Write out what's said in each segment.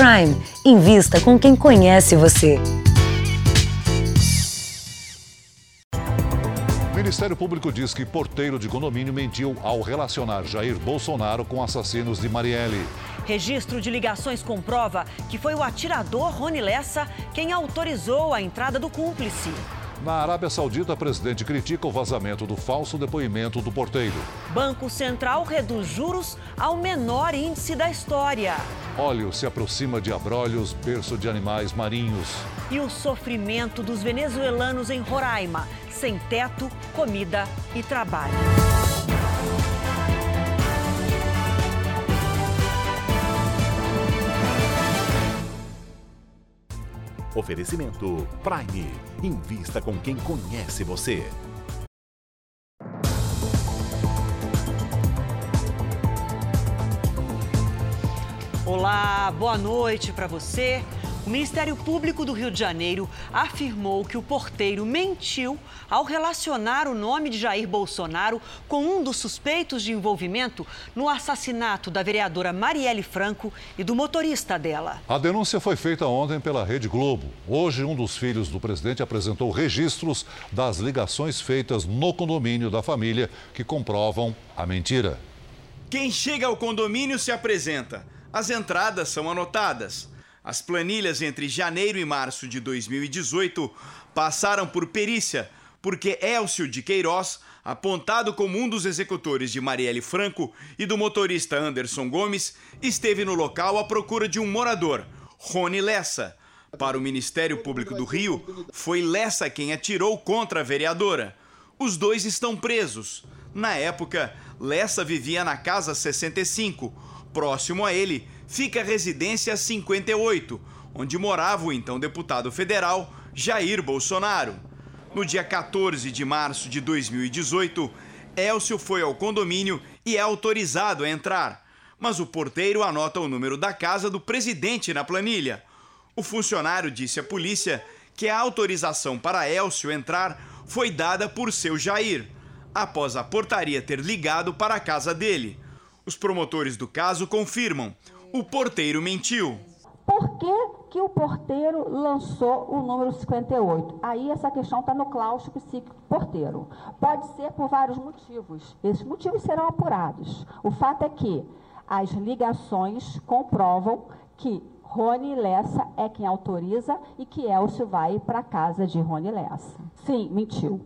Prime. Invista com quem conhece você. O Ministério Público diz que porteiro de condomínio mentiu ao relacionar Jair Bolsonaro com assassinos de Marielle. Registro de ligações comprova que foi o atirador Rony Lessa quem autorizou a entrada do cúmplice. Na Arábia Saudita, o presidente critica o vazamento do falso depoimento do porteiro. Banco Central reduz juros ao menor índice da história. Óleo se aproxima de Abrolhos, berço de animais marinhos. E o sofrimento dos venezuelanos em Roraima, sem teto, comida e trabalho. Oferecimento Prime. Invista com quem conhece você. Olá, boa noite para você. O Ministério Público do Rio de Janeiro afirmou que o porteiro mentiu ao relacionar o nome de Jair Bolsonaro com um dos suspeitos de envolvimento no assassinato da vereadora Marielle Franco e do motorista dela. A denúncia foi feita ontem pela Rede Globo. Hoje, um dos filhos do presidente apresentou registros das ligações feitas no condomínio da família que comprovam a mentira. Quem chega ao condomínio se apresenta. As entradas são anotadas. As planilhas entre janeiro e março de 2018 passaram por perícia, porque Elcio de Queiroz, apontado como um dos executores de Marielle Franco e do motorista Anderson Gomes, esteve no local à procura de um morador, Rony Lessa. Para o Ministério Público do Rio, foi Lessa quem atirou contra a vereadora. Os dois estão presos. Na época, Lessa vivia na Casa 65. Próximo a ele, fica a residência 58, onde morava o então deputado federal Jair Bolsonaro. No dia 14 de março de 2018, Elcio foi ao condomínio e é autorizado a entrar, mas o porteiro anota o número da casa do presidente na planilha. O funcionário disse à polícia que a autorização para Elcio entrar foi dada por seu Jair, após a portaria ter ligado para a casa dele. Os promotores do caso confirmam o porteiro mentiu. Por que, que o porteiro lançou o número 58? Aí essa questão está no claustro psíquico porteiro. Pode ser por vários motivos. Esses motivos serão apurados. O fato é que as ligações comprovam que Rony Lessa é quem autoriza e que Elcio vai para a casa de Rony Lessa. Sim, mentiu.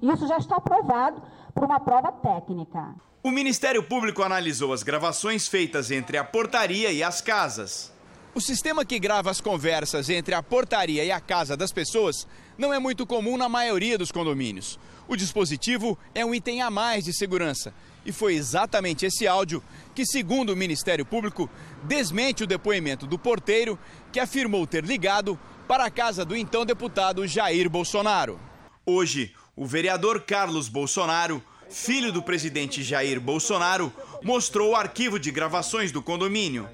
Isso já está aprovado por uma prova técnica. O Ministério Público analisou as gravações feitas entre a portaria e as casas. O sistema que grava as conversas entre a portaria e a casa das pessoas não é muito comum na maioria dos condomínios. O dispositivo é um item a mais de segurança. E foi exatamente esse áudio que, segundo o Ministério Público, desmente o depoimento do porteiro que afirmou ter ligado para a casa do então deputado Jair Bolsonaro. Hoje, o vereador Carlos Bolsonaro, filho do presidente Jair Bolsonaro, mostrou o arquivo de gravações do condomínio.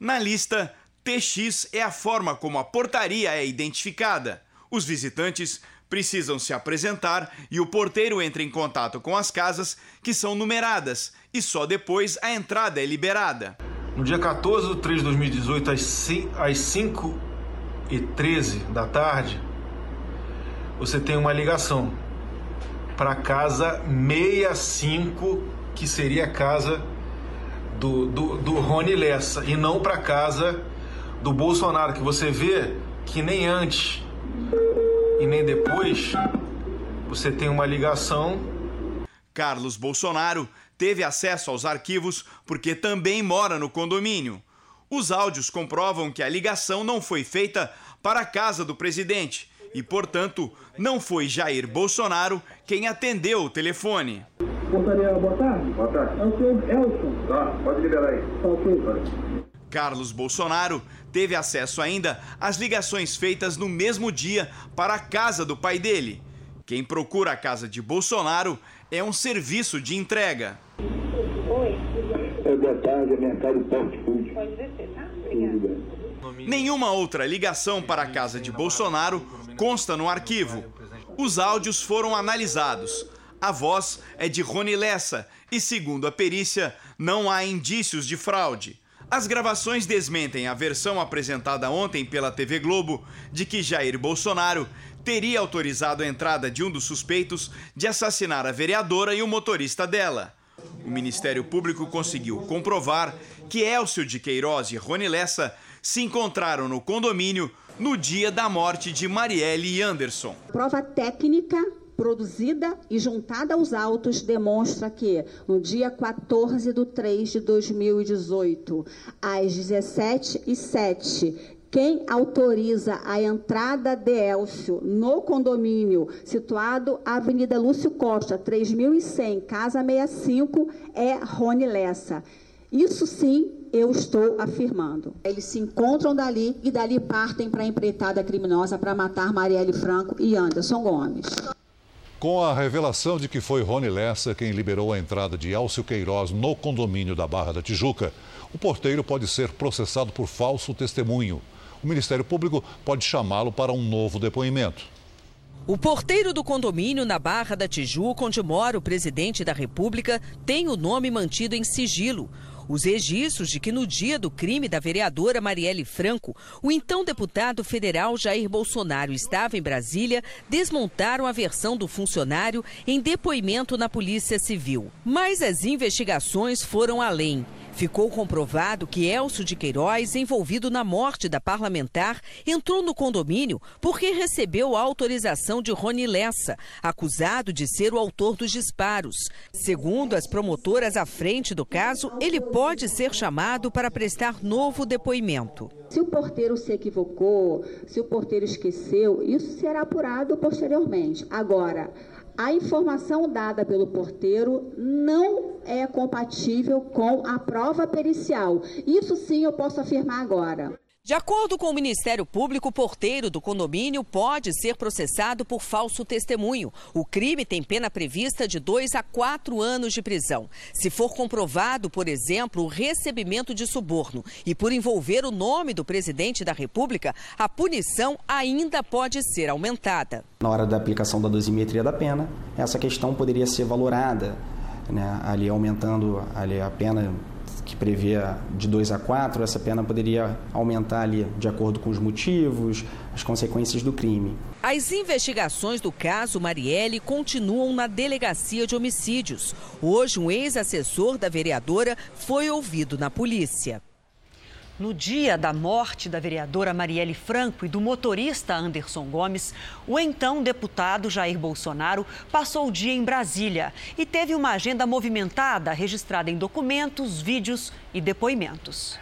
Na lista, TX é a forma como a portaria é identificada. Os visitantes precisam se apresentar e o porteiro entra em contato com as casas que são numeradas e só depois a entrada é liberada. No dia 14 de 3 de 2018, às 5 e 13 da tarde, você tem uma ligação para casa 65, que seria a casa do, do, do Rony Lessa, e não para casa do Bolsonaro, que você vê que nem antes e nem depois você tem uma ligação. Carlos Bolsonaro teve acesso aos arquivos porque também mora no condomínio. Os áudios comprovam que a ligação não foi feita para a casa do presidente e, portanto, não foi Jair Bolsonaro quem atendeu o telefone. Portaria, boa tarde. Boa tarde. É o senhor Elson. Tá, pode liberar aí. Tá ok. Carlos Bolsonaro teve acesso ainda às ligações feitas no mesmo dia para a casa do pai dele. Quem procura a casa de Bolsonaro é um serviço de entrega. Oi. É, boa tarde, é Mercado Fast Food. Pode descer, tá? Obrigada. Nenhuma outra ligação para a casa de Bolsonaro consta no arquivo. Os áudios foram analisados. A voz é de Rony Lessa e, segundo a perícia, não há indícios de fraude. As gravações desmentem a versão apresentada ontem pela TV Globo de que Jair Bolsonaro teria autorizado a entrada de um dos suspeitos de assassinar a vereadora e o motorista dela. O Ministério Público conseguiu comprovar que Elcio de Queiroz e Rony Lessa se encontraram no condomínio no dia da morte de Marielle Anderson. Prova técnica produzida e juntada aos autos demonstra que no dia 14 de 3 de 2018, às 17 h 07 quem autoriza a entrada de Elcio no condomínio situado Avenida Lúcio Costa, 3100, Casa 65, é Rony Lessa. Isso sim eu estou afirmando. Eles se encontram dali e dali partem para a empreitada criminosa para matar Marielle Franco e Anderson Gomes. Com a revelação de que foi Rony Lessa quem liberou a entrada de Elcio Queiroz no condomínio da Barra da Tijuca, o porteiro pode ser processado por falso testemunho o Ministério Público pode chamá-lo para um novo depoimento. O porteiro do condomínio na Barra da Tijuca, onde mora o presidente da República, tem o nome mantido em sigilo. Os registros de que no dia do crime da vereadora Marielle Franco, o então deputado federal Jair Bolsonaro estava em Brasília, desmontaram a versão do funcionário em depoimento na Polícia Civil. Mas as investigações foram além. Ficou comprovado que Elcio de Queiroz, envolvido na morte da parlamentar, entrou no condomínio porque recebeu a autorização de Rony Lessa, acusado de ser o autor dos disparos. Segundo as promotoras à frente do caso, ele pode ser chamado para prestar novo depoimento. Se o porteiro se equivocou, se o porteiro esqueceu, isso será apurado posteriormente. Agora, a informação dada pelo porteiro não é compatível com a prova pericial. Isso sim eu posso afirmar agora. De acordo com o Ministério Público, o porteiro do condomínio pode ser processado por falso testemunho. O crime tem pena prevista de dois a quatro anos de prisão. Se for comprovado, por exemplo, o recebimento de suborno e por envolver o nome do presidente da República, a punição ainda pode ser aumentada. Na hora da aplicação da dosimetria da pena, essa questão poderia ser valorada, né, ali aumentando ali a pena que prevê de 2 a 4, essa pena poderia aumentar ali de acordo com os motivos, as consequências do crime. As investigações do caso Marielle continuam na Delegacia de Homicídios. Hoje, um ex-assessor da vereadora foi ouvido na polícia. No dia da morte da vereadora Marielle Franco e do motorista Anderson Gomes, o então deputado Jair Bolsonaro passou o dia em Brasília e teve uma agenda movimentada registrada em documentos, vídeos e depoimentos.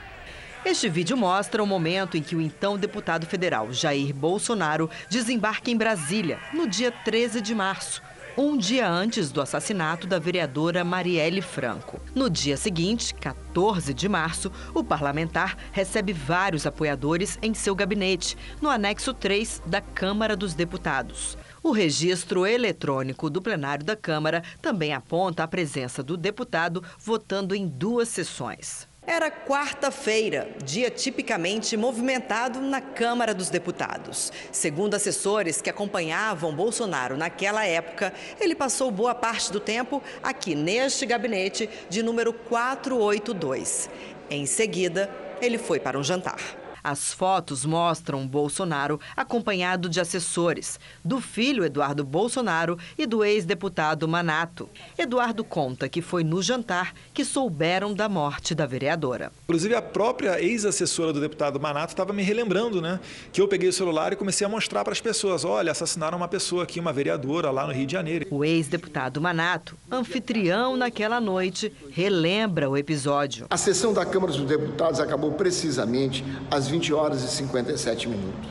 Este vídeo mostra o momento em que o então deputado federal Jair Bolsonaro desembarca em Brasília, no dia 13 de março um dia antes do assassinato da vereadora Marielle Franco. No dia seguinte, 14 de março, o parlamentar recebe vários apoiadores em seu gabinete, no anexo 3 da Câmara dos Deputados. O registro eletrônico do plenário da Câmara também aponta a presença do deputado votando em duas sessões. Era quarta-feira, dia tipicamente movimentado na Câmara dos Deputados. Segundo assessores que acompanhavam Bolsonaro naquela época, ele passou boa parte do tempo aqui neste gabinete de número 482. Em seguida, ele foi para um jantar. As fotos mostram Bolsonaro acompanhado de assessores, do filho Eduardo Bolsonaro e do ex-deputado Manato. Eduardo conta que foi no jantar que souberam da morte da vereadora. Inclusive, a própria ex-assessora do deputado Manato estava me relembrando, né? Que eu peguei o celular e comecei a mostrar para as pessoas: olha, assassinaram uma pessoa aqui, uma vereadora lá no Rio de Janeiro. O ex-deputado Manato, anfitrião naquela noite, relembra o episódio. A sessão da Câmara dos Deputados acabou precisamente às 20 horas e 57 minutos.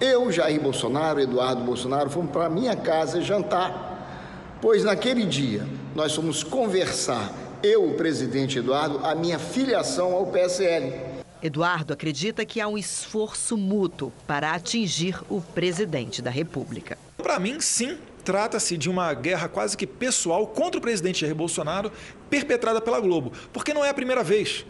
Eu, Jair Bolsonaro, Eduardo Bolsonaro, fomos para minha casa jantar, pois naquele dia nós fomos conversar, eu, o presidente Eduardo, a minha filiação ao PSL. Eduardo acredita que há um esforço mútuo para atingir o presidente da República. Para mim, sim, trata-se de uma guerra quase que pessoal contra o presidente Jair Bolsonaro, perpetrada pela Globo, porque não é a primeira vez.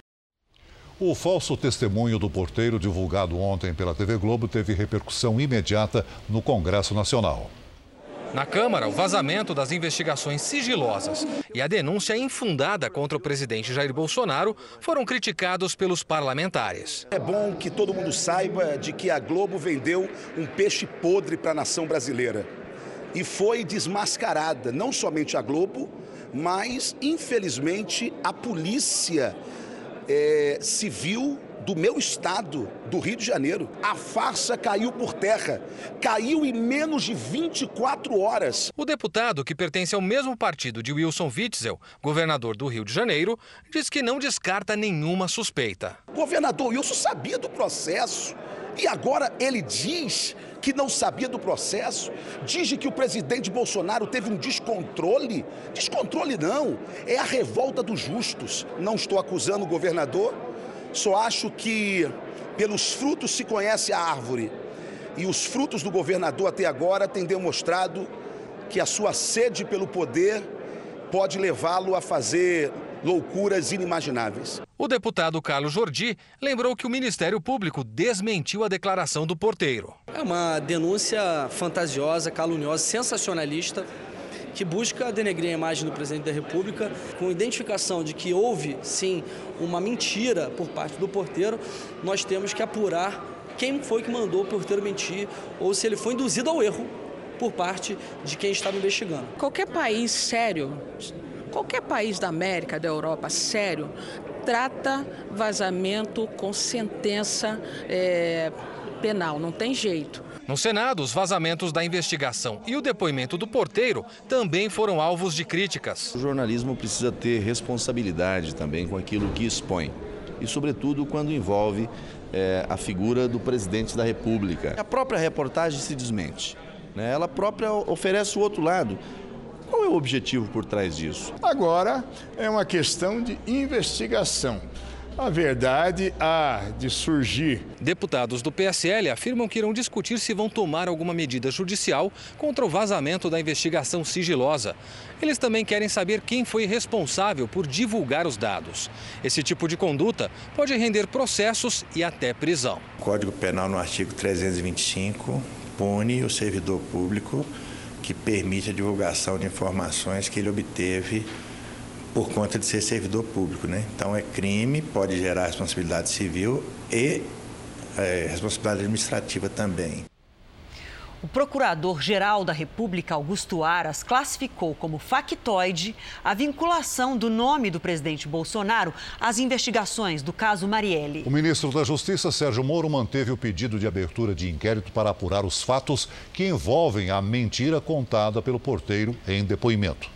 O falso testemunho do porteiro divulgado ontem pela TV Globo teve repercussão imediata no Congresso Nacional. Na Câmara, o vazamento das investigações sigilosas e a denúncia infundada contra o presidente Jair Bolsonaro foram criticados pelos parlamentares. É bom que todo mundo saiba de que a Globo vendeu um peixe podre para a nação brasileira. E foi desmascarada, não somente a Globo, mas, infelizmente, a polícia é, civil do meu estado, do Rio de Janeiro. A farsa caiu por terra. Caiu em menos de 24 horas. O deputado, que pertence ao mesmo partido de Wilson Witzel, governador do Rio de Janeiro, diz que não descarta nenhuma suspeita. O governador Wilson sabia do processo. E agora ele diz que não sabia do processo, diz que o presidente Bolsonaro teve um descontrole. Descontrole não, é a revolta dos justos. Não estou acusando o governador, só acho que pelos frutos se conhece a árvore. E os frutos do governador até agora têm demonstrado que a sua sede pelo poder pode levá-lo a fazer loucuras inimagináveis. O deputado Carlos Jordi lembrou que o Ministério Público desmentiu a declaração do porteiro. É uma denúncia fantasiosa, caluniosa, sensacionalista que busca denegrir a imagem do presidente da República, com identificação de que houve, sim, uma mentira por parte do porteiro, nós temos que apurar quem foi que mandou o porteiro mentir ou se ele foi induzido ao erro por parte de quem estava investigando. Qualquer país sério, qualquer país da América, da Europa sério, trata vazamento com sentença é, penal, não tem jeito. No Senado, os vazamentos da investigação e o depoimento do porteiro também foram alvos de críticas. O jornalismo precisa ter responsabilidade também com aquilo que expõe. E, sobretudo, quando envolve é, a figura do presidente da República. A própria reportagem se desmente. Né? Ela própria oferece o outro lado. Qual é o objetivo por trás disso? Agora é uma questão de investigação. A verdade há de surgir. Deputados do PSL afirmam que irão discutir se vão tomar alguma medida judicial contra o vazamento da investigação sigilosa. Eles também querem saber quem foi responsável por divulgar os dados. Esse tipo de conduta pode render processos e até prisão. O Código Penal, no artigo 325, pune o servidor público que permite a divulgação de informações que ele obteve por conta de ser servidor público, né? Então é crime, pode gerar responsabilidade civil e é, responsabilidade administrativa também. O Procurador-Geral da República, Augusto Aras, classificou como factoide a vinculação do nome do presidente Bolsonaro às investigações do caso Marielle. O ministro da Justiça, Sérgio Moro, manteve o pedido de abertura de inquérito para apurar os fatos que envolvem a mentira contada pelo porteiro em depoimento.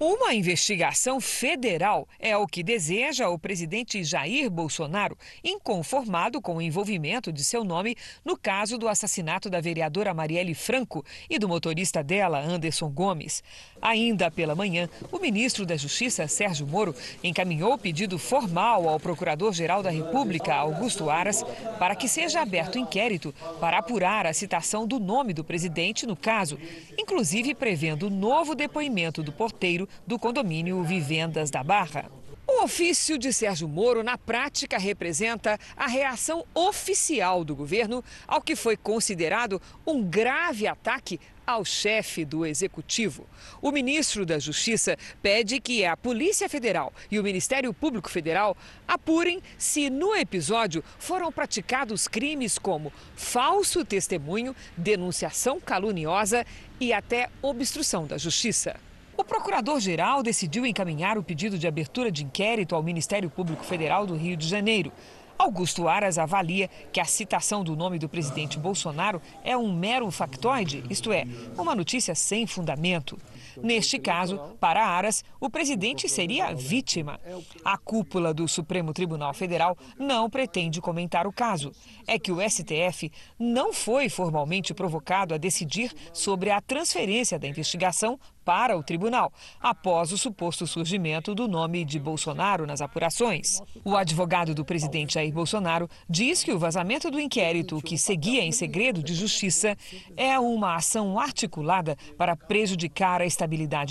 Uma investigação federal é o que deseja o presidente Jair Bolsonaro, inconformado com o envolvimento de seu nome no caso do assassinato da vereadora Marielle Franco e do motorista dela, Anderson Gomes. Ainda pela manhã, o ministro da Justiça, Sérgio Moro, encaminhou pedido formal ao Procurador-Geral da República, Augusto Aras, para que seja aberto inquérito para apurar a citação do nome do presidente no caso, inclusive prevendo novo depoimento do porteiro do condomínio Vivendas da Barra. O ofício de Sérgio Moro, na prática, representa a reação oficial do governo ao que foi considerado um grave ataque ao chefe do executivo. O ministro da Justiça pede que a Polícia Federal e o Ministério Público Federal apurem se no episódio foram praticados crimes como falso testemunho, denunciação caluniosa e até obstrução da justiça. O procurador-geral decidiu encaminhar o pedido de abertura de inquérito ao Ministério Público Federal do Rio de Janeiro. Augusto Aras avalia que a citação do nome do presidente Bolsonaro é um mero factoide, isto é, uma notícia sem fundamento. Neste caso, para Aras, o presidente seria vítima. A cúpula do Supremo Tribunal Federal não pretende comentar o caso. É que o STF não foi formalmente provocado a decidir sobre a transferência da investigação para o tribunal, após o suposto surgimento do nome de Bolsonaro nas apurações. O advogado do presidente Jair Bolsonaro diz que o vazamento do inquérito, que seguia em segredo de justiça, é uma ação articulada para prejudicar a estabilidade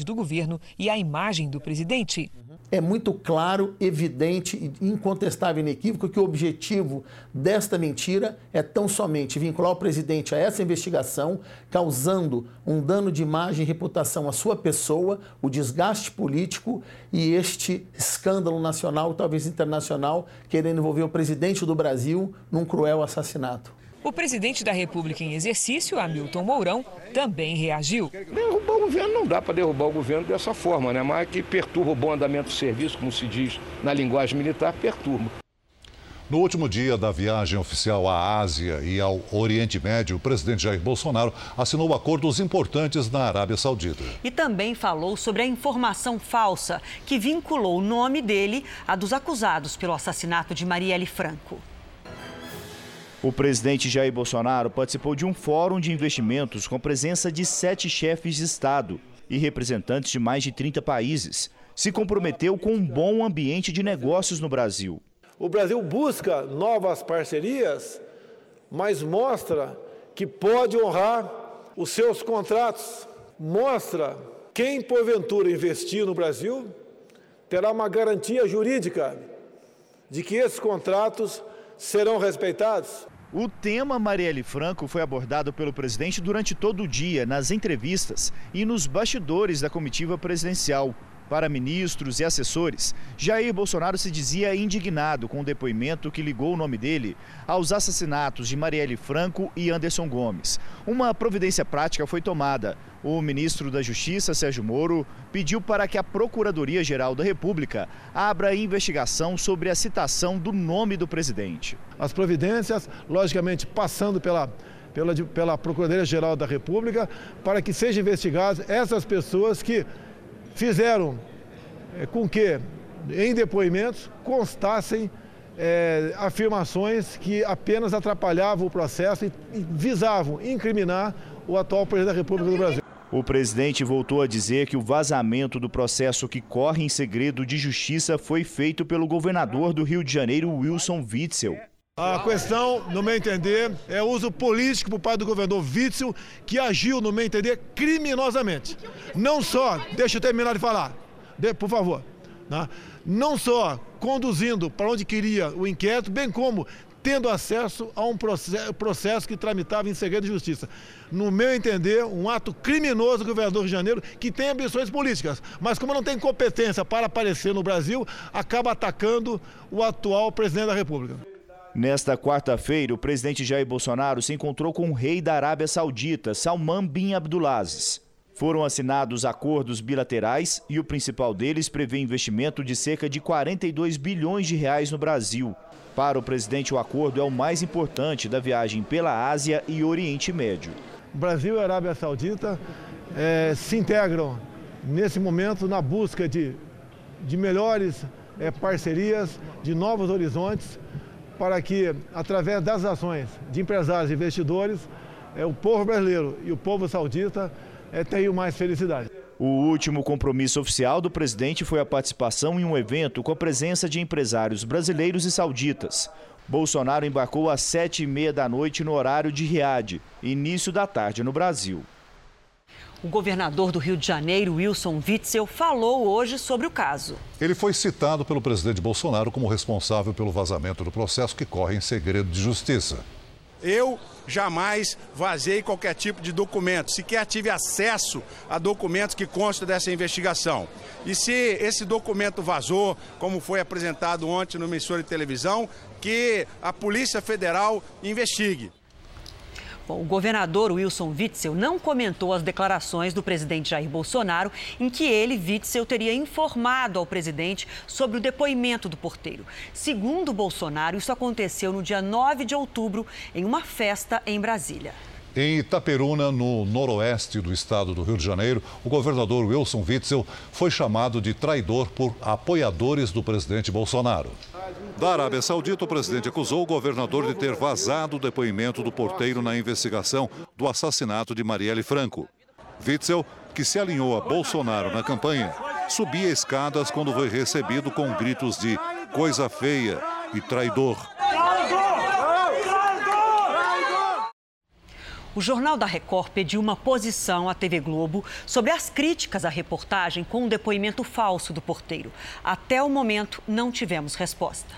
do governo e a imagem do presidente. é muito claro, evidente, incontestável e inequívoco que o objetivo desta mentira é tão somente vincular o presidente a essa investigação, causando um dano de imagem e reputação à sua pessoa, o desgaste político e este escândalo nacional, talvez internacional, querendo envolver o presidente do Brasil num cruel assassinato. O presidente da República em exercício, Hamilton Mourão, também reagiu. Derrubar o governo não dá para derrubar o governo dessa forma, né? mas que perturba o bom andamento do serviço, como se diz na linguagem militar, perturba. No último dia da viagem oficial à Ásia e ao Oriente Médio, o presidente Jair Bolsonaro assinou acordos importantes na Arábia Saudita. E também falou sobre a informação falsa que vinculou o nome dele a dos acusados pelo assassinato de Marielle Franco. O presidente Jair Bolsonaro participou de um fórum de investimentos com presença de sete chefes de Estado e representantes de mais de 30 países. Se comprometeu com um bom ambiente de negócios no Brasil. O Brasil busca novas parcerias, mas mostra que pode honrar os seus contratos. Mostra quem porventura investir no Brasil terá uma garantia jurídica de que esses contratos serão respeitados. O tema Marielle Franco foi abordado pelo presidente durante todo o dia, nas entrevistas e nos bastidores da comitiva presidencial. Para ministros e assessores, Jair Bolsonaro se dizia indignado com o depoimento que ligou o nome dele aos assassinatos de Marielle Franco e Anderson Gomes. Uma providência prática foi tomada. O ministro da Justiça, Sérgio Moro, pediu para que a Procuradoria-Geral da República abra investigação sobre a citação do nome do presidente. As providências, logicamente, passando pela pela, pela Procuradoria-Geral da República, para que sejam investigadas essas pessoas que fizeram é, com que, em depoimentos, constassem é, afirmações que apenas atrapalhavam o processo e, e visavam incriminar o atual presidente da República do Brasil. O presidente voltou a dizer que o vazamento do processo que corre em segredo de justiça foi feito pelo governador do Rio de Janeiro, Wilson Witzel. A questão, no meu entender, é o uso político por parte do governador Witzel, que agiu, no meu entender, criminosamente. Não só, deixa eu terminar de falar, de, por favor, né? não só conduzindo para onde queria o inquérito, bem como tendo acesso a um processo, processo, que tramitava em segredo de justiça. No meu entender, um ato criminoso do governador de Janeiro que tem ambições políticas, mas como não tem competência para aparecer no Brasil, acaba atacando o atual presidente da República. Nesta quarta-feira, o presidente Jair Bolsonaro se encontrou com o rei da Arábia Saudita, Salman bin Abdulaziz. Foram assinados acordos bilaterais e o principal deles prevê investimento de cerca de 42 bilhões de reais no Brasil. Para o presidente, o acordo é o mais importante da viagem pela Ásia e Oriente Médio. Brasil e Arábia Saudita é, se integram nesse momento na busca de, de melhores é, parcerias, de novos horizontes, para que, através das ações de empresários e investidores, é, o povo brasileiro e o povo saudita é, tenham mais felicidade. O último compromisso oficial do presidente foi a participação em um evento com a presença de empresários brasileiros e sauditas. Bolsonaro embarcou às sete e meia da noite no horário de Riad, início da tarde no Brasil. O governador do Rio de Janeiro, Wilson Witzel, falou hoje sobre o caso. Ele foi citado pelo presidente Bolsonaro como responsável pelo vazamento do processo que corre em segredo de justiça. Eu jamais vazei qualquer tipo de documento, sequer tive acesso a documentos que constam dessa investigação. E se esse documento vazou, como foi apresentado ontem no emissor de televisão, que a Polícia Federal investigue. Bom, o governador Wilson Witzel não comentou as declarações do presidente Jair Bolsonaro em que ele, Witzel, teria informado ao presidente sobre o depoimento do porteiro. Segundo Bolsonaro, isso aconteceu no dia 9 de outubro, em uma festa em Brasília. Em Itaperuna, no noroeste do estado do Rio de Janeiro, o governador Wilson Witzel foi chamado de traidor por apoiadores do presidente Bolsonaro. Da Arábia Saudita, o presidente acusou o governador de ter vazado o depoimento do porteiro na investigação do assassinato de Marielle Franco. Witzel, que se alinhou a Bolsonaro na campanha, subia escadas quando foi recebido com gritos de coisa feia e traidor. O Jornal da Record pediu uma posição à TV Globo sobre as críticas à reportagem com um depoimento falso do porteiro. Até o momento, não tivemos resposta.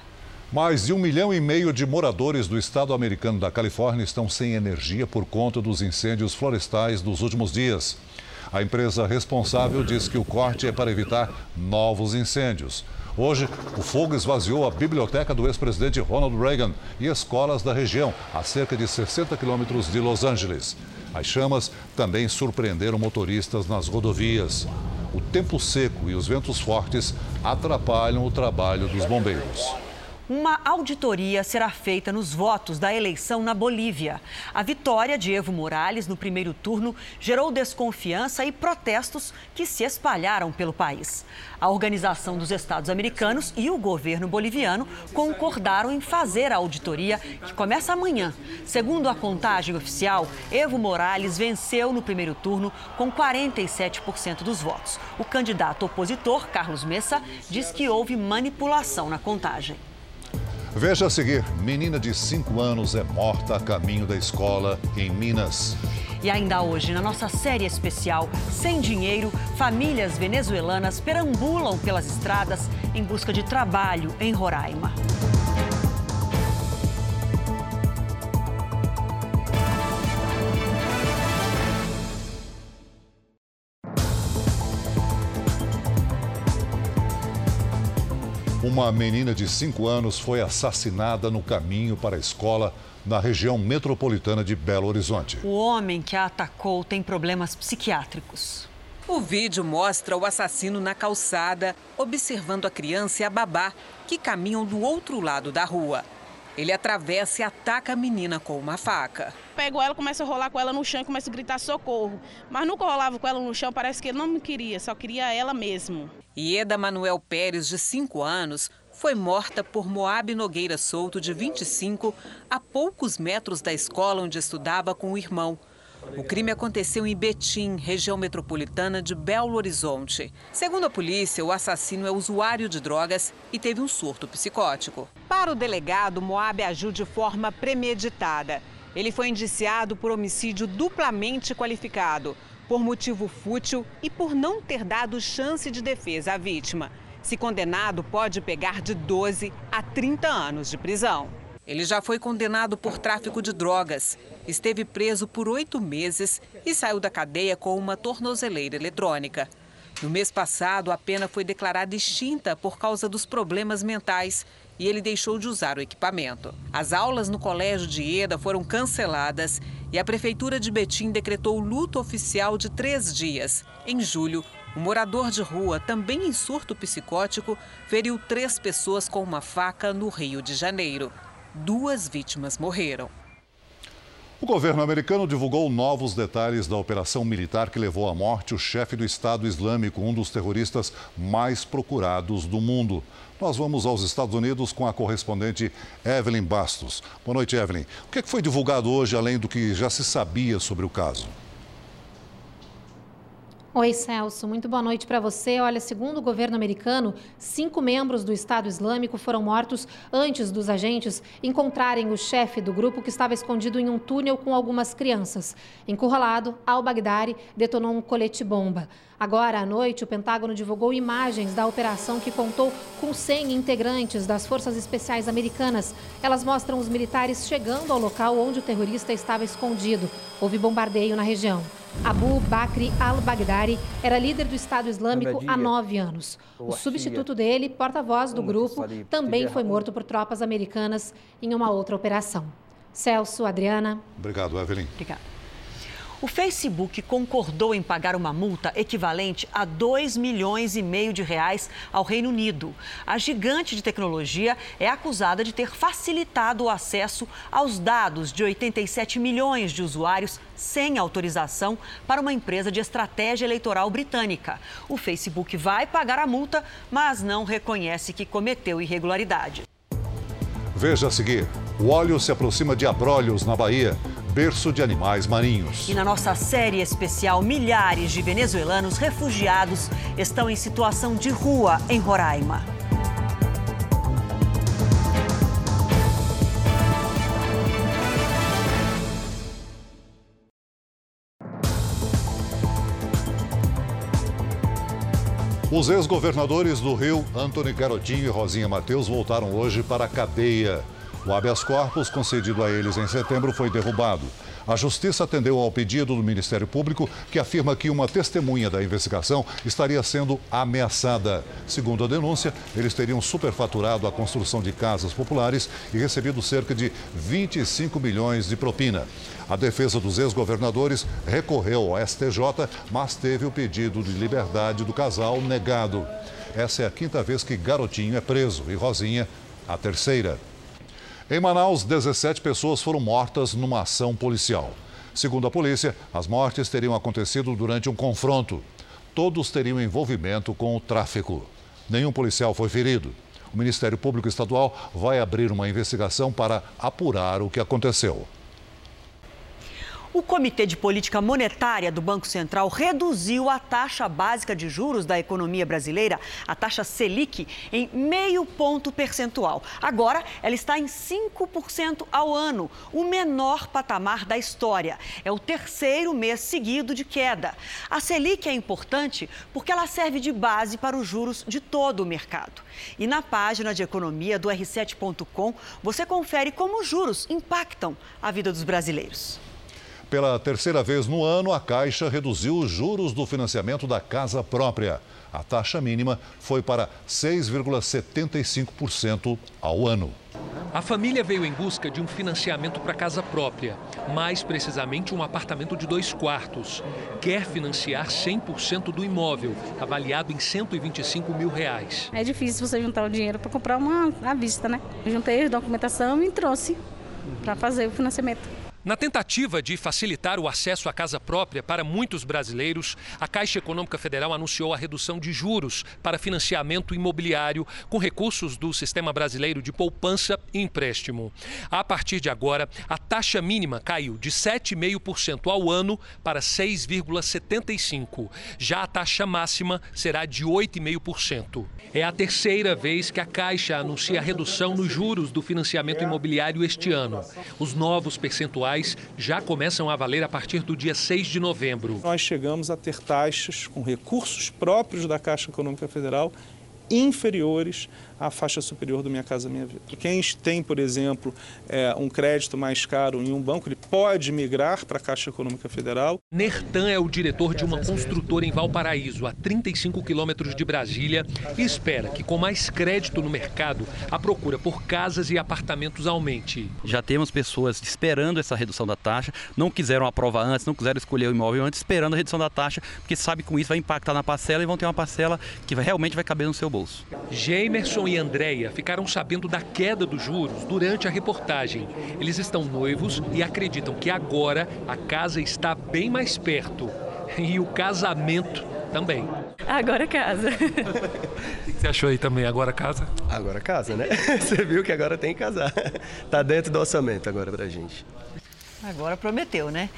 Mais de um milhão e meio de moradores do estado americano da Califórnia estão sem energia por conta dos incêndios florestais dos últimos dias. A empresa responsável diz que o corte é para evitar novos incêndios. Hoje, o fogo esvaziou a biblioteca do ex-presidente Ronald Reagan e escolas da região, a cerca de 60 quilômetros de Los Angeles. As chamas também surpreenderam motoristas nas rodovias. O tempo seco e os ventos fortes atrapalham o trabalho dos bombeiros. Uma auditoria será feita nos votos da eleição na Bolívia. A vitória de Evo Morales no primeiro turno gerou desconfiança e protestos que se espalharam pelo país. A Organização dos Estados Americanos e o governo boliviano concordaram em fazer a auditoria, que começa amanhã. Segundo a contagem oficial, Evo Morales venceu no primeiro turno com 47% dos votos. O candidato opositor, Carlos Messa, diz que houve manipulação na contagem. Veja a seguir: menina de 5 anos é morta a caminho da escola em Minas. E ainda hoje, na nossa série especial Sem Dinheiro, famílias venezuelanas perambulam pelas estradas em busca de trabalho em Roraima. Uma menina de 5 anos foi assassinada no caminho para a escola na região metropolitana de Belo Horizonte. O homem que a atacou tem problemas psiquiátricos. O vídeo mostra o assassino na calçada, observando a criança e a babá, que caminham do outro lado da rua. Ele atravessa e ataca a menina com uma faca. Pego ela, começo a rolar com ela no chão e começo a gritar socorro. Mas nunca rolava com ela no chão, parece que ele não me queria, só queria ela mesmo. Ieda Manuel Pérez, de 5 anos, foi morta por Moab Nogueira Souto, de 25, a poucos metros da escola onde estudava com o irmão. O crime aconteceu em Betim, região metropolitana de Belo Horizonte. Segundo a polícia, o assassino é usuário de drogas e teve um surto psicótico. Para o delegado, Moab agiu de forma premeditada. Ele foi indiciado por homicídio duplamente qualificado, por motivo fútil e por não ter dado chance de defesa à vítima. Se condenado, pode pegar de 12 a 30 anos de prisão. Ele já foi condenado por tráfico de drogas, esteve preso por oito meses e saiu da cadeia com uma tornozeleira eletrônica. No mês passado, a pena foi declarada extinta por causa dos problemas mentais e ele deixou de usar o equipamento. As aulas no colégio de Ieda foram canceladas e a Prefeitura de Betim decretou luto oficial de três dias. Em julho, um morador de rua, também em surto psicótico, feriu três pessoas com uma faca no Rio de Janeiro. Duas vítimas morreram. O governo americano divulgou novos detalhes da operação militar que levou à morte o chefe do Estado Islâmico, um dos terroristas mais procurados do mundo. Nós vamos aos Estados Unidos com a correspondente Evelyn Bastos. Boa noite, Evelyn. O que, é que foi divulgado hoje, além do que já se sabia sobre o caso? Oi, Celso. Muito boa noite para você. Olha, segundo o governo americano, cinco membros do Estado Islâmico foram mortos antes dos agentes encontrarem o chefe do grupo que estava escondido em um túnel com algumas crianças. Encurralado, al-Baghdadi detonou um colete-bomba. Agora à noite, o Pentágono divulgou imagens da operação que contou com 100 integrantes das Forças Especiais Americanas. Elas mostram os militares chegando ao local onde o terrorista estava escondido. Houve bombardeio na região. Abu Bakr al-Baghdadi era líder do Estado Islâmico há nove anos. O substituto dele, porta-voz do grupo, também foi morto por tropas americanas em uma outra operação. Celso, Adriana. Obrigado, Evelyn. Obrigada. O Facebook concordou em pagar uma multa equivalente a 2 milhões e meio de reais ao Reino Unido. A gigante de tecnologia é acusada de ter facilitado o acesso aos dados de 87 milhões de usuários sem autorização para uma empresa de estratégia eleitoral britânica. O Facebook vai pagar a multa, mas não reconhece que cometeu irregularidade. Veja a seguir: o óleo se aproxima de Abrolhos, na Bahia berço de animais marinhos. E na nossa série especial, milhares de venezuelanos refugiados estão em situação de rua em Roraima. Os ex-governadores do Rio, Antônio Garotinho e Rosinha Mateus, voltaram hoje para a cadeia. O habeas corpus concedido a eles em setembro foi derrubado. A Justiça atendeu ao pedido do Ministério Público, que afirma que uma testemunha da investigação estaria sendo ameaçada. Segundo a denúncia, eles teriam superfaturado a construção de casas populares e recebido cerca de 25 milhões de propina. A defesa dos ex-governadores recorreu ao STJ, mas teve o pedido de liberdade do casal negado. Essa é a quinta vez que Garotinho é preso e Rosinha a terceira. Em Manaus, 17 pessoas foram mortas numa ação policial. Segundo a polícia, as mortes teriam acontecido durante um confronto. Todos teriam envolvimento com o tráfico. Nenhum policial foi ferido. O Ministério Público Estadual vai abrir uma investigação para apurar o que aconteceu. O Comitê de Política Monetária do Banco Central reduziu a taxa básica de juros da economia brasileira, a taxa Selic, em meio ponto percentual. Agora, ela está em 5% ao ano, o menor patamar da história. É o terceiro mês seguido de queda. A Selic é importante porque ela serve de base para os juros de todo o mercado. E na página de economia do R7.com, você confere como os juros impactam a vida dos brasileiros. Pela terceira vez no ano, a Caixa reduziu os juros do financiamento da casa própria. A taxa mínima foi para 6,75% ao ano. A família veio em busca de um financiamento para casa própria, mais precisamente um apartamento de dois quartos. Quer financiar 100% do imóvel, avaliado em 125 mil reais. É difícil você juntar o dinheiro para comprar uma à vista, né? Eu juntei a documentação e trouxe para fazer o financiamento. Na tentativa de facilitar o acesso à casa própria para muitos brasileiros, a Caixa Econômica Federal anunciou a redução de juros para financiamento imobiliário com recursos do Sistema Brasileiro de Poupança e Empréstimo. A partir de agora, a taxa mínima caiu de 7,5% ao ano para 6,75%. Já a taxa máxima será de 8,5%. É a terceira vez que a Caixa anuncia a redução nos juros do financiamento imobiliário este ano. Os novos percentuais já começam a valer a partir do dia 6 de novembro. Nós chegamos a ter taxas com recursos próprios da Caixa Econômica Federal inferiores à faixa superior do Minha Casa Minha Vida. Quem tem, por exemplo, é, um crédito mais caro em um banco, ele pode migrar para a Caixa Econômica Federal. Nertan é o diretor de uma construtora em Valparaíso, a 35 quilômetros de Brasília, e espera que com mais crédito no mercado, a procura por casas e apartamentos aumente. Já temos pessoas esperando essa redução da taxa, não quiseram aprovar antes, não quiseram escolher o imóvel antes, esperando a redução da taxa, porque sabe que com isso vai impactar na parcela e vão ter uma parcela que realmente vai caber no seu bolso. E Andréia ficaram sabendo da queda dos juros durante a reportagem. Eles estão noivos e acreditam que agora a casa está bem mais perto. E o casamento também. Agora casa. O que você achou aí também? Agora casa? Agora casa, né? Você viu que agora tem que casar. Tá dentro do orçamento agora pra gente. Agora prometeu, né?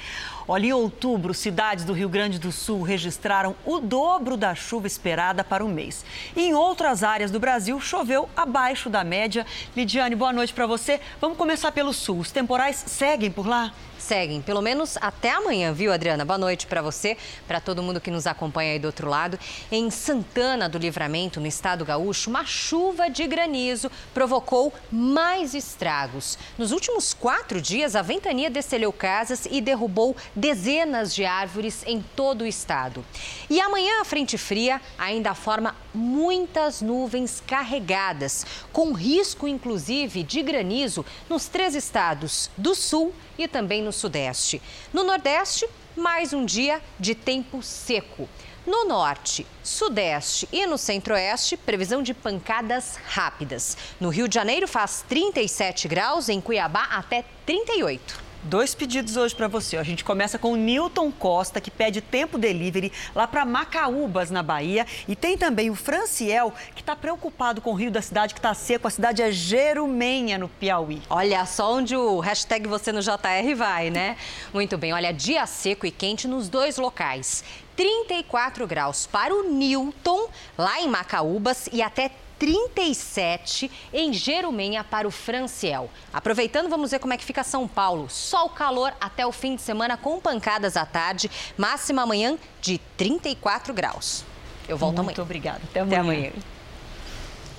Olha, em outubro, cidades do Rio Grande do Sul registraram o dobro da chuva esperada para o mês. E em outras áreas do Brasil, choveu abaixo da média. Lidiane, boa noite para você. Vamos começar pelo sul. Os temporais seguem por lá? seguem, pelo menos até amanhã, viu, Adriana? Boa noite para você, para todo mundo que nos acompanha aí do outro lado. Em Santana do Livramento, no estado gaúcho, uma chuva de granizo provocou mais estragos. Nos últimos quatro dias, a ventania destelhou casas e derrubou dezenas de árvores em todo o estado. E amanhã a frente fria ainda forma muitas nuvens carregadas, com risco inclusive de granizo nos três estados do sul e também no sudeste. No nordeste, mais um dia de tempo seco. No norte, sudeste e no centro-oeste, previsão de pancadas rápidas. No Rio de Janeiro faz 37 graus, em Cuiabá até 38. Dois pedidos hoje para você. A gente começa com o Newton Costa, que pede tempo delivery lá para Macaúbas, na Bahia. E tem também o Franciel, que está preocupado com o rio da cidade, que está seco. A cidade é Jerumenha, no Piauí. Olha só onde o hashtag você no JR vai, né? Muito bem, olha, dia seco e quente nos dois locais. 34 graus para o Newton, lá em Macaúbas, e até 37 em Jerumenha para o Franciel. Aproveitando, vamos ver como é que fica São Paulo. Sol calor até o fim de semana com pancadas à tarde, máxima amanhã de 34 graus. Eu volto Muito amanhã. Muito obrigada. Até amanhã. Até amanhã.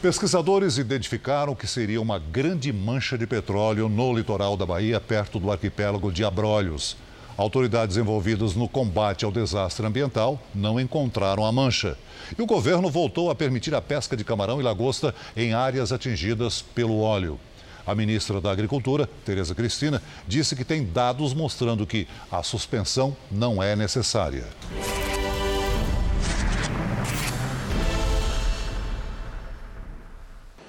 Pesquisadores identificaram que seria uma grande mancha de petróleo no litoral da Bahia, perto do arquipélago de Abrolhos. Autoridades envolvidas no combate ao desastre ambiental não encontraram a mancha. E o governo voltou a permitir a pesca de camarão e lagosta em áreas atingidas pelo óleo. A ministra da Agricultura, Tereza Cristina, disse que tem dados mostrando que a suspensão não é necessária.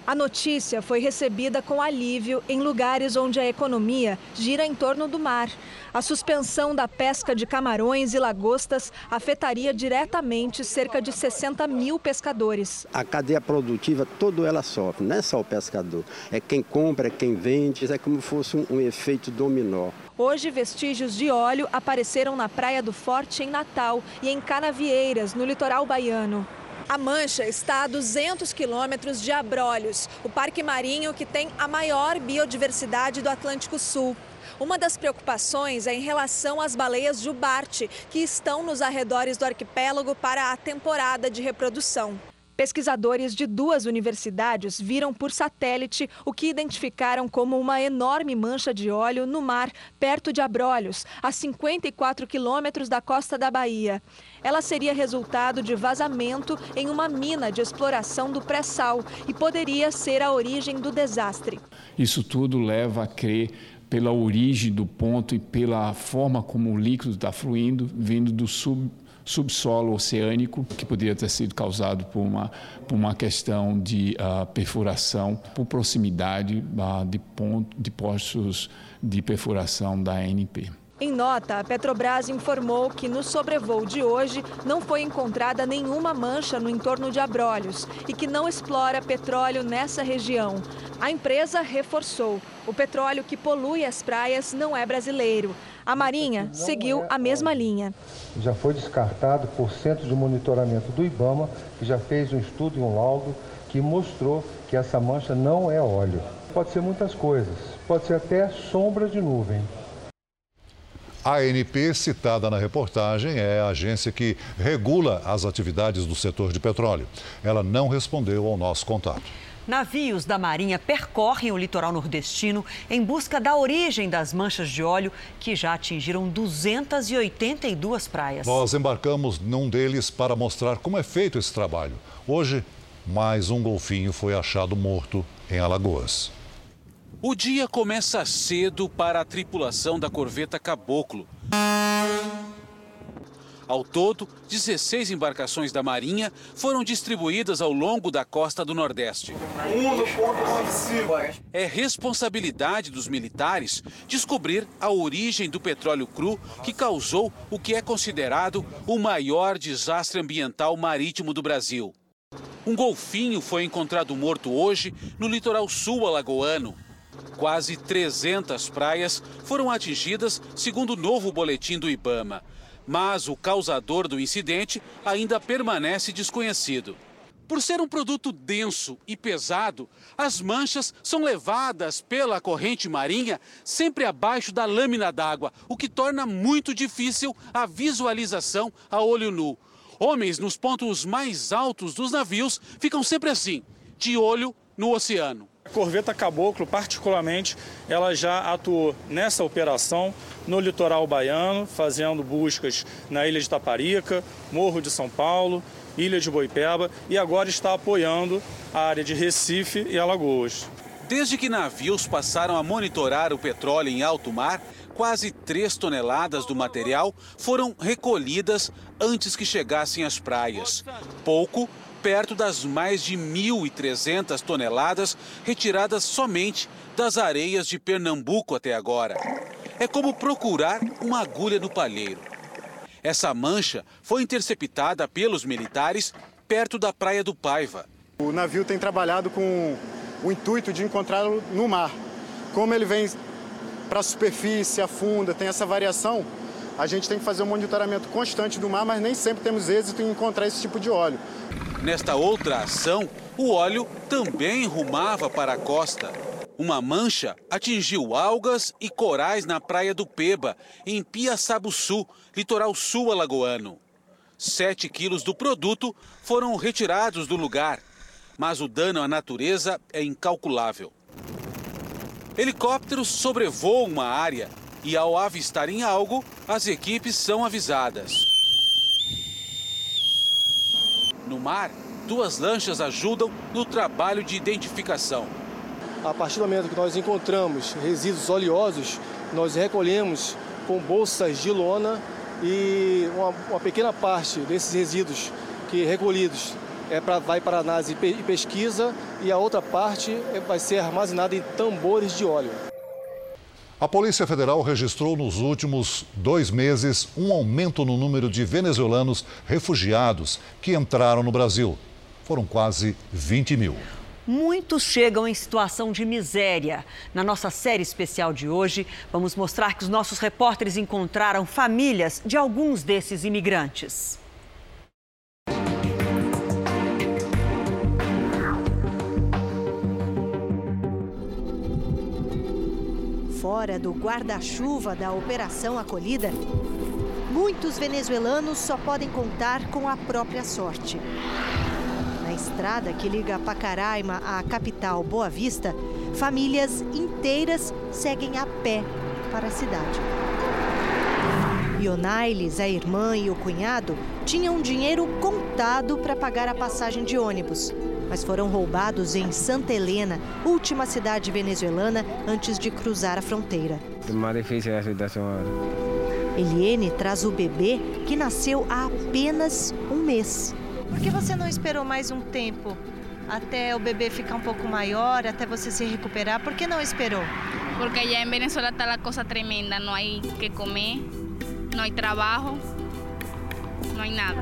A notícia foi recebida com alívio em lugares onde a economia gira em torno do mar. A suspensão da pesca de camarões e lagostas afetaria diretamente cerca de 60 mil pescadores. A cadeia produtiva, toda ela sofre, não é só o pescador. É quem compra, é quem vende, é como se fosse um, um efeito dominó. Hoje, vestígios de óleo apareceram na Praia do Forte, em Natal, e em Canavieiras, no litoral baiano. A Mancha está a 200 quilômetros de Abrolhos, o parque marinho que tem a maior biodiversidade do Atlântico Sul. Uma das preocupações é em relação às baleias jubarte, que estão nos arredores do arquipélago para a temporada de reprodução. Pesquisadores de duas universidades viram por satélite o que identificaram como uma enorme mancha de óleo no mar, perto de Abrolhos, a 54 quilômetros da costa da Bahia. Ela seria resultado de vazamento em uma mina de exploração do pré-sal e poderia ser a origem do desastre. Isso tudo leva a crer pela origem do ponto e pela forma como o líquido está fluindo, vindo do sub subsolo oceânico, que poderia ter sido causado por uma, por uma questão de uh, perfuração, por proximidade uh, de, ponto, de postos de perfuração da ANP. Em nota, a Petrobras informou que no sobrevoo de hoje não foi encontrada nenhuma mancha no entorno de Abrolhos e que não explora petróleo nessa região. A empresa reforçou: o petróleo que polui as praias não é brasileiro. A Marinha seguiu a mesma linha. Já foi descartado por Centro de Monitoramento do IBAMA, que já fez um estudo e um laudo que mostrou que essa mancha não é óleo. Pode ser muitas coisas, pode ser até sombra de nuvem. A ANP, citada na reportagem, é a agência que regula as atividades do setor de petróleo. Ela não respondeu ao nosso contato. Navios da Marinha percorrem o litoral nordestino em busca da origem das manchas de óleo que já atingiram 282 praias. Nós embarcamos num deles para mostrar como é feito esse trabalho. Hoje, mais um golfinho foi achado morto em Alagoas. O dia começa cedo para a tripulação da corveta Caboclo. Ao todo, 16 embarcações da Marinha foram distribuídas ao longo da costa do Nordeste. É responsabilidade dos militares descobrir a origem do petróleo cru que causou o que é considerado o maior desastre ambiental marítimo do Brasil. Um golfinho foi encontrado morto hoje no litoral sul alagoano. Quase 300 praias foram atingidas, segundo o novo boletim do Ibama. Mas o causador do incidente ainda permanece desconhecido. Por ser um produto denso e pesado, as manchas são levadas pela corrente marinha sempre abaixo da lâmina d'água, o que torna muito difícil a visualização a olho nu. Homens nos pontos mais altos dos navios ficam sempre assim, de olho no oceano. A corveta Caboclo, particularmente, ela já atuou nessa operação no litoral baiano, fazendo buscas na ilha de Taparica, Morro de São Paulo, Ilha de Boipeba e agora está apoiando a área de Recife e Alagoas. Desde que navios passaram a monitorar o petróleo em alto mar, quase 3 toneladas do material foram recolhidas antes que chegassem às praias. Pouco perto das mais de 1.300 toneladas retiradas somente das areias de Pernambuco até agora. É como procurar uma agulha no palheiro. Essa mancha foi interceptada pelos militares perto da Praia do Paiva. O navio tem trabalhado com o intuito de encontrá-lo no mar. Como ele vem para a superfície, afunda, tem essa variação, a gente tem que fazer um monitoramento constante do mar, mas nem sempre temos êxito em encontrar esse tipo de óleo. Nesta outra ação, o óleo também rumava para a costa. Uma mancha atingiu algas e corais na praia do Peba, em Piaçabuçu, litoral sul alagoano. Sete quilos do produto foram retirados do lugar, mas o dano à natureza é incalculável. Helicópteros sobrevoam uma área e, ao avistarem algo, as equipes são avisadas. No mar, duas lanchas ajudam no trabalho de identificação. A partir do momento que nós encontramos resíduos oleosos, nós recolhemos com bolsas de lona e uma, uma pequena parte desses resíduos que recolhidos é pra, vai para análise e pesquisa e a outra parte é, vai ser armazenada em tambores de óleo. A Polícia Federal registrou nos últimos dois meses um aumento no número de venezuelanos refugiados que entraram no Brasil. Foram quase 20 mil. Muitos chegam em situação de miséria. Na nossa série especial de hoje, vamos mostrar que os nossos repórteres encontraram famílias de alguns desses imigrantes. Fora do guarda-chuva da Operação Acolhida, muitos venezuelanos só podem contar com a própria sorte. Na estrada que liga Pacaraima à capital Boa Vista, famílias inteiras seguem a pé para a cidade. Ionailes, a irmã e o cunhado tinham dinheiro contado para pagar a passagem de ônibus mas foram roubados em Santa Helena, última cidade venezuelana antes de cruzar a fronteira. É mais difícil a situação. Eliene traz o bebê que nasceu há apenas um mês. Por que você não esperou mais um tempo até o bebê ficar um pouco maior, até você se recuperar? Por que não esperou? Porque já em Venezuela está a coisa tremenda, não há que comer, não há trabalho, não há nada.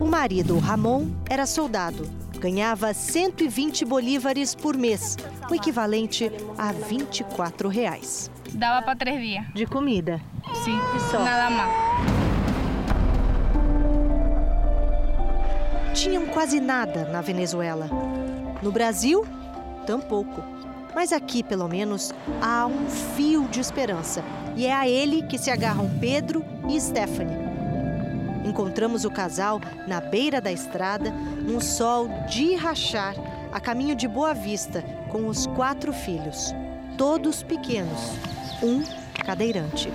O marido, Ramon, era soldado ganhava 120 bolívares por mês, o equivalente a 24 reais. Dava para três dias. De comida? Sim, só. nada mais. Tinham quase nada na Venezuela. No Brasil, tampouco. Mas aqui, pelo menos, há um fio de esperança. E é a ele que se agarram Pedro e Stephanie Encontramos o casal na beira da estrada, num sol de rachar, a caminho de Boa Vista, com os quatro filhos, todos pequenos, um cadeirante.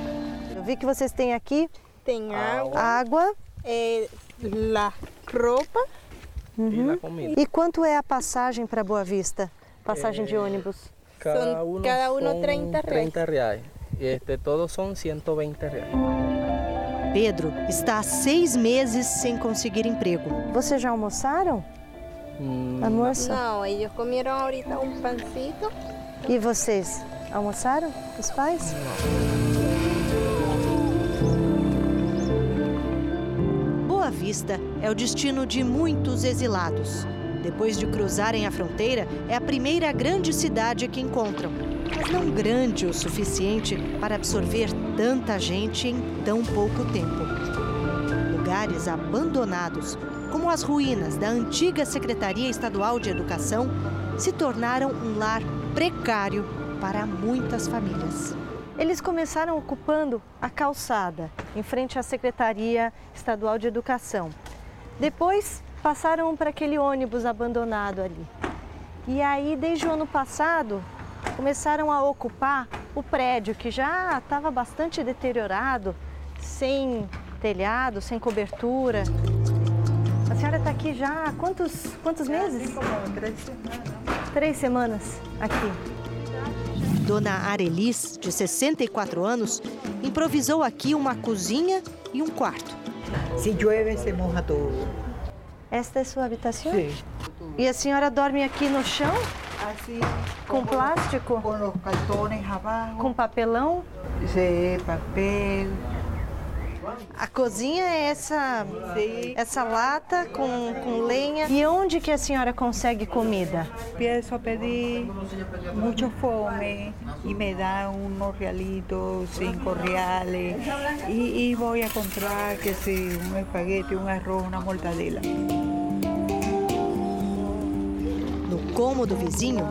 Eu vi que vocês têm aqui. Tem água. Água. É, la roupa. Uhum. E, e quanto é a passagem para Boa Vista? Passagem é... de ônibus? Cada um, cada um 30 reais. 30 reais. E este, todos são 120 reais. Pedro está há seis meses sem conseguir emprego. Vocês já almoçaram? Hum, Almoço? Não, eles comeram ahorita um pancito. E vocês? Almoçaram? Os pais? Boa Vista é o destino de muitos exilados. Depois de cruzarem a fronteira, é a primeira grande cidade que encontram mas não grande o suficiente para absorver tanta gente em tão pouco tempo. Lugares abandonados, como as ruínas da antiga Secretaria Estadual de Educação, se tornaram um lar precário para muitas famílias. Eles começaram ocupando a calçada, em frente à Secretaria Estadual de Educação. Depois passaram para aquele ônibus abandonado ali. E aí, desde o ano passado, começaram a ocupar o prédio que já estava bastante deteriorado, sem telhado, sem cobertura. A senhora está aqui já há quantos, quantos meses? Três semanas. Três semanas aqui. Dona Arelis, de 64 anos, improvisou aqui uma cozinha e um quarto. Se chove, se moja tudo. Esta é sua habitação? Sim. E a senhora dorme aqui no chão? Assim, com plástico? Com os cartões abaixo. Com papelão? Sim, papel. A cozinha é essa, essa lata com, com lenha. E onde que a senhora consegue comida? Peço a pedir muito fome e me dá uns realitos, cinco reais. E, e vou a comprar que se um espaguete, um arroz, uma mortadela. cômodo vizinho,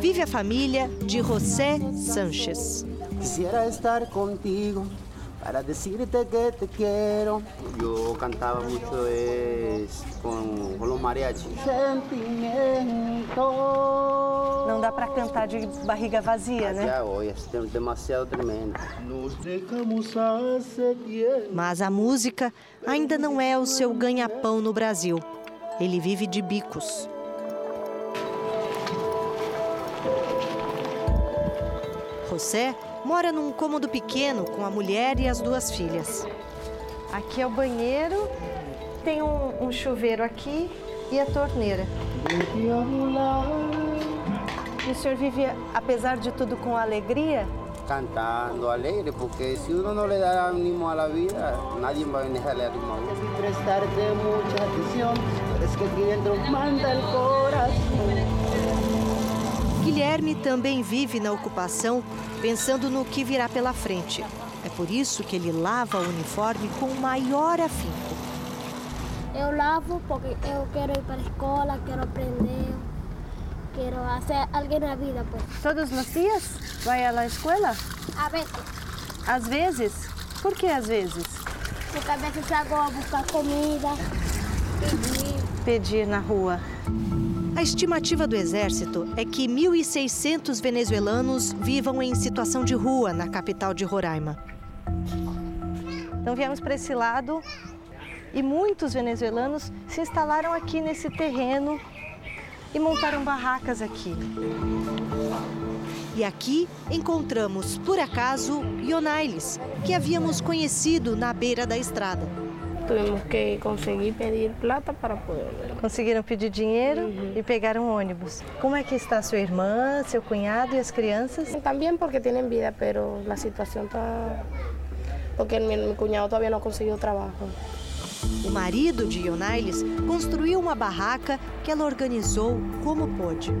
vive a família de José Sanches. Quisiera estar contigo para decirte que te quiero. Yo cantaba mucho es com, com los mariachi. Sentimento. Não dá para cantar de barriga vazia, né? Já hoje, é demasiado tremendo. Mas a música ainda não é o seu ganha-pão no Brasil. Ele vive de bicos. José mora num cômodo pequeno com a mulher e as duas filhas. Aqui é o banheiro, tem um, um chuveiro aqui e a torneira. E o senhor vive, apesar de tudo, com alegria? Cantando alegre, porque se uno não le dá ânimo à vida, nadie vai venir a darle ánimo a uno. Prestarte mucha atención, es que dentro manda el corazón. Guilherme também vive na ocupação, pensando no que virá pela frente. É por isso que ele lava o uniforme com o maior afinco. Eu lavo porque eu quero ir para a escola, quero aprender, quero ser alguém na vida. Pues. Todos os dias vai à escola? A vezes. Às vezes? Por que às vezes? Porque às vezes eu vou buscar comida, pedir. Pedir na rua. A estimativa do Exército é que 1.600 venezuelanos vivam em situação de rua na capital de Roraima. Então viemos para esse lado e muitos venezuelanos se instalaram aqui nesse terreno e montaram barracas aqui. E aqui encontramos, por acaso, Ionailes, que havíamos conhecido na beira da estrada. Tivemos que conseguir pedir plata para poder. Conseguiram pedir dinheiro uhum. e pegaram um ônibus. Como é que está sua irmã, seu cunhado e as crianças? Também porque têm vida, mas a situação está porque meu cunhado todavía não conseguiu trabalho. O marido de Ionailes construiu uma barraca que ela organizou como pôde.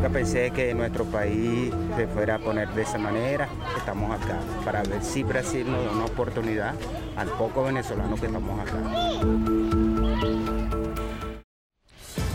Nunca pensé que nuestro país se fuera a poner de esa. Estamos acá para ver si Brasil nos da una oportunidad al poco venezolano que estamos acá.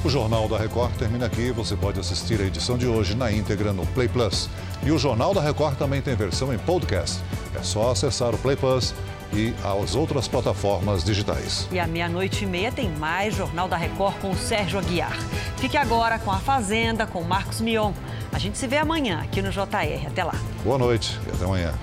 O Jornal da Record termina aqui. Você pode assistir a edição de hoje na íntegra no Play Plus. E o Jornal da Record também tem versão em podcast. É só acessar o Play Plus e as outras plataformas digitais. E à meia-noite e meia tem mais Jornal da Record com o Sérgio Aguiar. Fique agora com a Fazenda, com Marcos Mion. A gente se vê amanhã aqui no JR. Até lá. Boa noite e até amanhã.